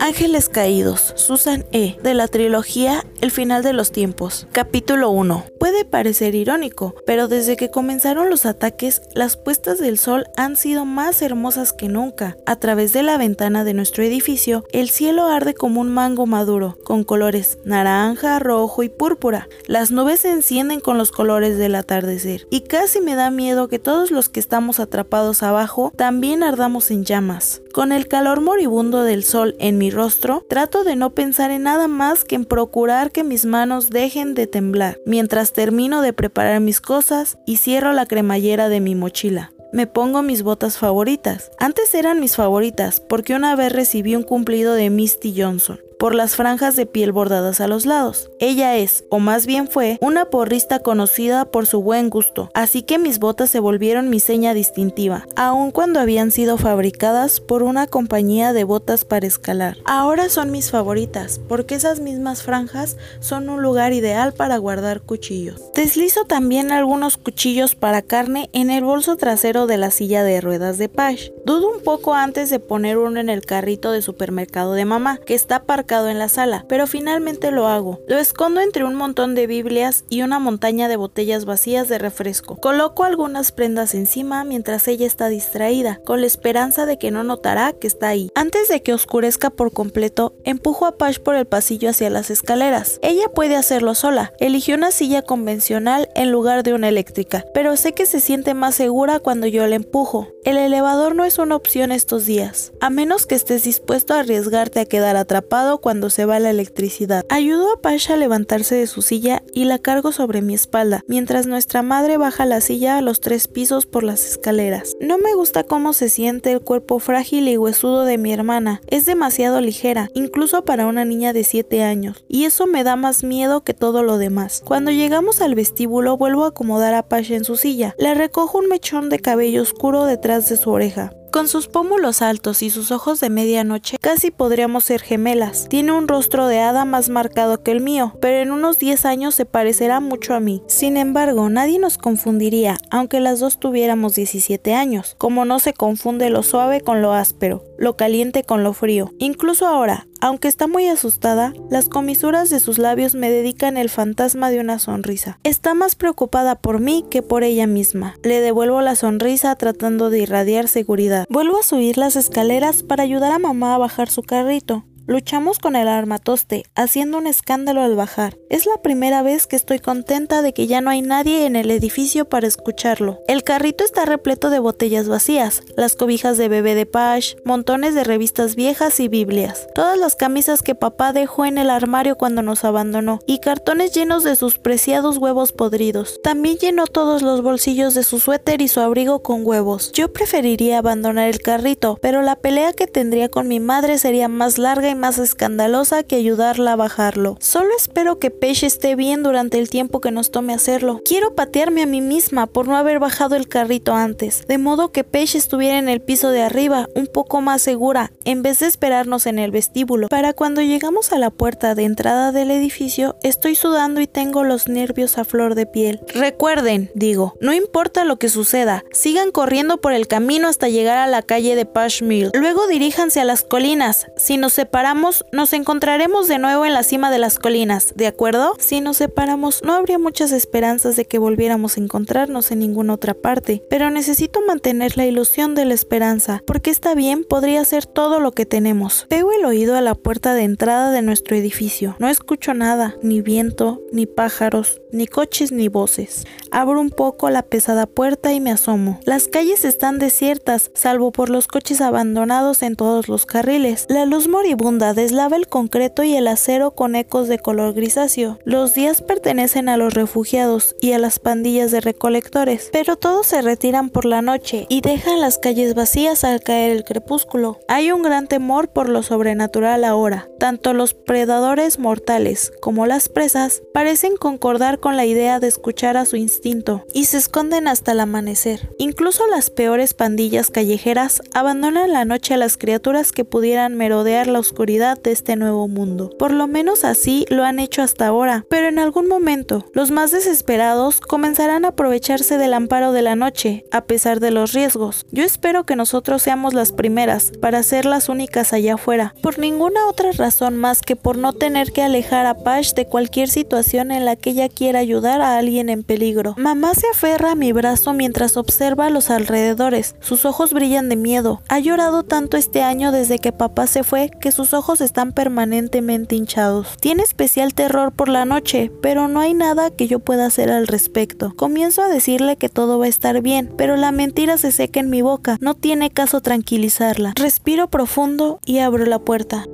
Ángeles Caídos, Susan E., de la trilogía El final de los tiempos. Capítulo 1. Puede parecer irónico, pero desde que comenzaron los ataques, las puestas del sol han sido más hermosas que nunca. A través de la ventana de nuestro edificio, el cielo arde como un mango maduro, con colores naranja, rojo y púrpura. Las nubes se encienden con los colores del atardecer, y casi me da miedo que todos los que estamos atrapados abajo también ardamos en llamas. Con el calor moribundo del sol en mi rostro, trato de no pensar en nada más que en procurar que mis manos dejen de temblar, mientras termino de preparar mis cosas y cierro la cremallera de mi mochila me pongo mis botas favoritas. Antes eran mis favoritas porque una vez recibí un cumplido de Misty Johnson por las franjas de piel bordadas a los lados. Ella es, o más bien fue, una porrista conocida por su buen gusto, así que mis botas se volvieron mi seña distintiva, aun cuando habían sido fabricadas por una compañía de botas para escalar. Ahora son mis favoritas, porque esas mismas franjas son un lugar ideal para guardar cuchillos. Deslizo también algunos cuchillos para carne en el bolso trasero de la silla de ruedas de Pash. Dudo un poco antes de poner uno en el carrito de supermercado de mamá, que está aparcado en la sala, pero finalmente lo hago. Lo escondo entre un montón de Biblias y una montaña de botellas vacías de refresco. Coloco algunas prendas encima mientras ella está distraída, con la esperanza de que no notará que está ahí. Antes de que oscurezca por completo, empujo a Pash por el pasillo hacia las escaleras. Ella puede hacerlo sola. Eligió una silla convencional en lugar de una eléctrica, pero sé que se siente más segura cuando yo la empujo. El elevador no es una opción estos días, a menos que estés dispuesto a arriesgarte a quedar atrapado cuando se va la electricidad. Ayudo a Pasha a levantarse de su silla y la cargo sobre mi espalda, mientras nuestra madre baja la silla a los tres pisos por las escaleras. No me gusta cómo se siente el cuerpo frágil y huesudo de mi hermana. Es demasiado ligera, incluso para una niña de 7 años, y eso me da más miedo que todo lo demás. Cuando llegamos al vestíbulo vuelvo a acomodar a Pasha en su silla. Le recojo un mechón de cabello oscuro detrás de su oreja. Con sus pómulos altos y sus ojos de medianoche, casi podríamos ser gemelas. Tiene un rostro de hada más marcado que el mío, pero en unos 10 años se parecerá mucho a mí. Sin embargo, nadie nos confundiría, aunque las dos tuviéramos 17 años, como no se confunde lo suave con lo áspero, lo caliente con lo frío. Incluso ahora, aunque está muy asustada, las comisuras de sus labios me dedican el fantasma de una sonrisa. Está más preocupada por mí que por ella misma. Le devuelvo la sonrisa tratando de irradiar seguridad. Vuelvo a subir las escaleras para ayudar a mamá a bajar su carrito. Luchamos con el armatoste, haciendo un escándalo al bajar. Es la primera vez que estoy contenta de que ya no hay nadie en el edificio para escucharlo. El carrito está repleto de botellas vacías, las cobijas de bebé de Pash, montones de revistas viejas y Biblias, todas las camisas que papá dejó en el armario cuando nos abandonó, y cartones llenos de sus preciados huevos podridos. También llenó todos los bolsillos de su suéter y su abrigo con huevos. Yo preferiría abandonar el carrito, pero la pelea que tendría con mi madre sería más larga más escandalosa que ayudarla a bajarlo. Solo espero que Paige esté bien durante el tiempo que nos tome hacerlo. Quiero patearme a mí misma por no haber bajado el carrito antes, de modo que Paige estuviera en el piso de arriba, un poco más segura, en vez de esperarnos en el vestíbulo. Para cuando llegamos a la puerta de entrada del edificio, estoy sudando y tengo los nervios a flor de piel. Recuerden, digo, no importa lo que suceda, sigan corriendo por el camino hasta llegar a la calle de Pash Mill. Luego diríjanse a las colinas. Si nos separamos nos encontraremos de nuevo en la cima de las colinas, ¿de acuerdo? Si nos separamos, no habría muchas esperanzas de que volviéramos a encontrarnos en ninguna otra parte, pero necesito mantener la ilusión de la esperanza, porque está bien, podría ser todo lo que tenemos. Pego el oído a la puerta de entrada de nuestro edificio. No escucho nada, ni viento, ni pájaros, ni coches, ni voces. Abro un poco la pesada puerta y me asomo. Las calles están desiertas, salvo por los coches abandonados en todos los carriles. La luz moribunda deslava el concreto y el acero con ecos de color grisáceo. Los días pertenecen a los refugiados y a las pandillas de recolectores, pero todos se retiran por la noche y dejan las calles vacías al caer el crepúsculo. Hay un gran temor por lo sobrenatural ahora. Tanto los predadores mortales como las presas parecen concordar con la idea de escuchar a su instinto y se esconden hasta el amanecer. Incluso las peores pandillas callejeras abandonan la noche a las criaturas que pudieran merodear la oscuridad de este nuevo mundo. Por lo menos así lo han hecho hasta ahora, pero en algún momento los más desesperados comenzarán a aprovecharse del amparo de la noche, a pesar de los riesgos. Yo espero que nosotros seamos las primeras para ser las únicas allá afuera, por ninguna otra razón más que por no tener que alejar a Pash de cualquier situación en la que ella quiera ayudar a alguien en peligro. Mamá se aferra a mi brazo mientras observa los alrededores. Sus ojos brillan de miedo. Ha llorado tanto este año desde que papá se fue que sus ojos están permanentemente hinchados. Tiene especial terror por la noche, pero no hay nada que yo pueda hacer al respecto. Comienzo a decirle que todo va a estar bien, pero la mentira se seca en mi boca. No tiene caso tranquilizarla. Respiro profundo y abro la puerta.